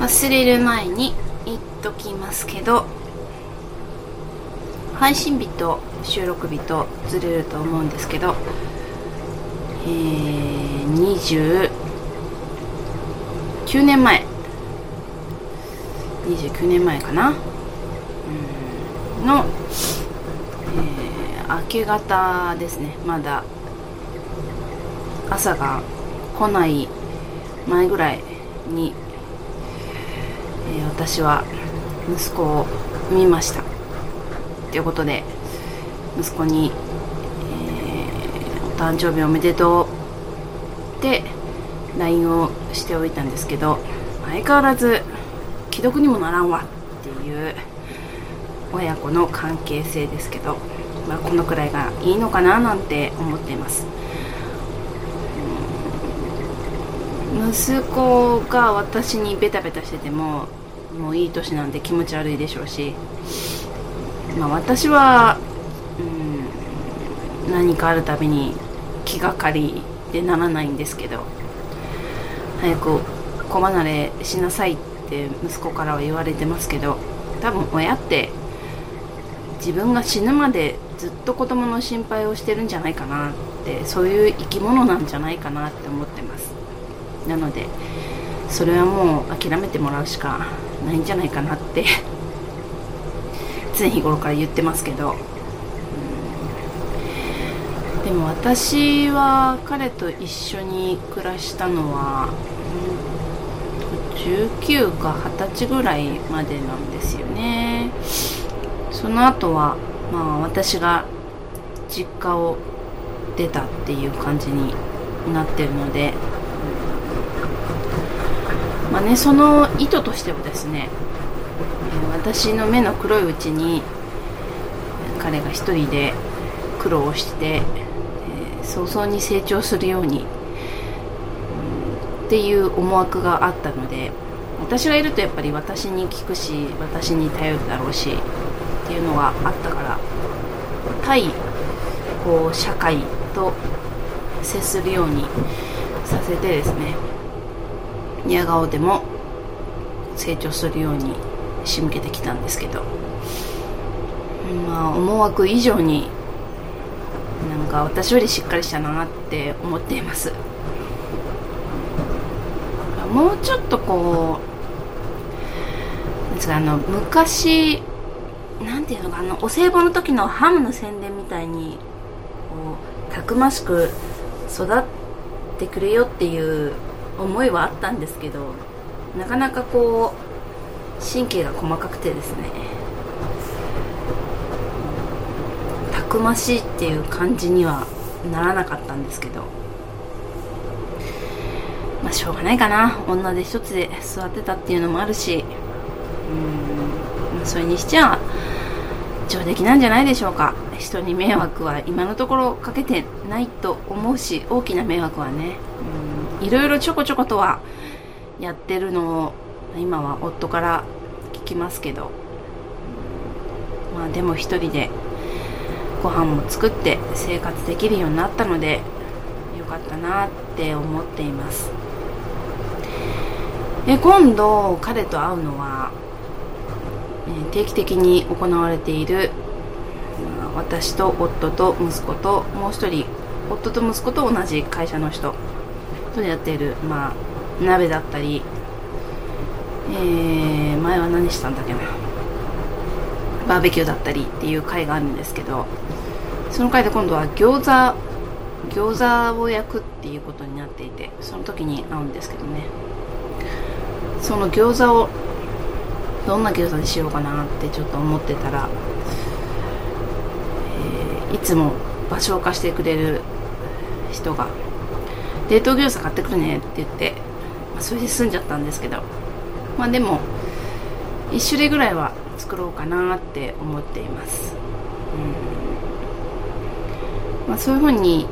忘れる前に言っときますけど配信日と収録日とずれると思うんですけどえー、29年前29年前かな。の、えー、明け方ですね。まだ。朝が来ない前ぐらいに、えー、私は息子を見ました。ということで息子に、えー、お誕生日おめでとうって LINE をしておいたんですけど相変わらず既読にもならんわ。っていう親子の関係性ですけど、まあ、このくらいがいいのかななんて思っています。息子が私にベタベタしててももういい年なんで気持ち悪いでしょうし、まあ、私は、うん、何かあるたびに気がかりでならないんですけど早く子離れしなさいって息子からは言われてますけど多分親って自分が死ぬまでずっと子供の心配をしてるんじゃないかなってそういう生き物なんじゃないかなって思ってます。なのでそれはもう諦めてもらうしかないんじゃないかなって 常日頃から言ってますけど、うん、でも私は彼と一緒に暮らしたのは、19か20歳ぐらいまでなんですよね。その後はまあ私が実家を出たっていう感じになってるのでまあねその意図としてはですね私の目の黒いうちに彼が一人で苦労して、え、早々に成長するように、っていう思惑があったので私がいるとやっぱり私に聞くし私に頼るだろうしっていうのがあったから対こう社会と接するようにさせてですねニ顔でも成長するように仕向けてきたんですけど。まあ思惑以上になんか私よりしっかりしたなって思っています。もうちょっとこうですあの昔なんていうのかあのお歳暮の時のハムの宣伝みたいにこうたくましく育ってくれよっていう思いはあったんですけどなかなかこう神経が細かくてですねたくましいっていう感じにはならなかったんですけどまあしょうがないかな。女で一つで座ってたっていうのもあるしうんそれにしちゃ上出来なんじゃないでしょうか。人に迷惑は今のところかけてないと思うし大きな迷惑はねうん。いろいろちょこちょことはやってるのを今は夫から聞きますけど。まあでも一人でご飯も作って生活できるようになったのでよかったなって思っています。え今度彼と会うのは、え定期的に行われている、私と夫と息子ともう一人夫と息子と同じ会社の人。とやっている、まあ、鍋だったり、えー、前は何したんだっけな。バーベキューだったりっていう会があるんですけどその会で今度は餃子餃子を焼くっていうことになっていてその時に会うんですけどね。その餃子をどんな餃子にしようかなってちょっと思ってたら、えー、いつも場所を貸してくれる人が冷凍餃子買ってくるねって言って、まあ、それで済んじゃったんですけどまあでも1種類ぐらいは作ろうかなって思っています、うん。まあ、そういうふうに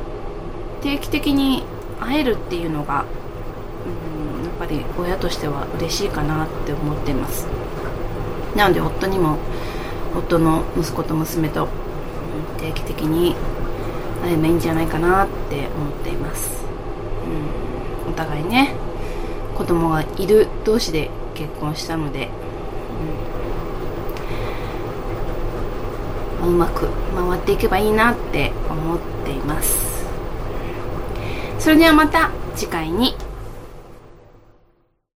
定期的に会えるっていうのが、うん、やっぱり親としては嬉しいかなって思っています。なので夫にも夫の息子と娘と定期的に会えばいいんじゃないかなって思っています。うん。お互いね。子供がいる同士で結婚したので、うん、うまく回っていけばいいなって思っています。それではまた次回に。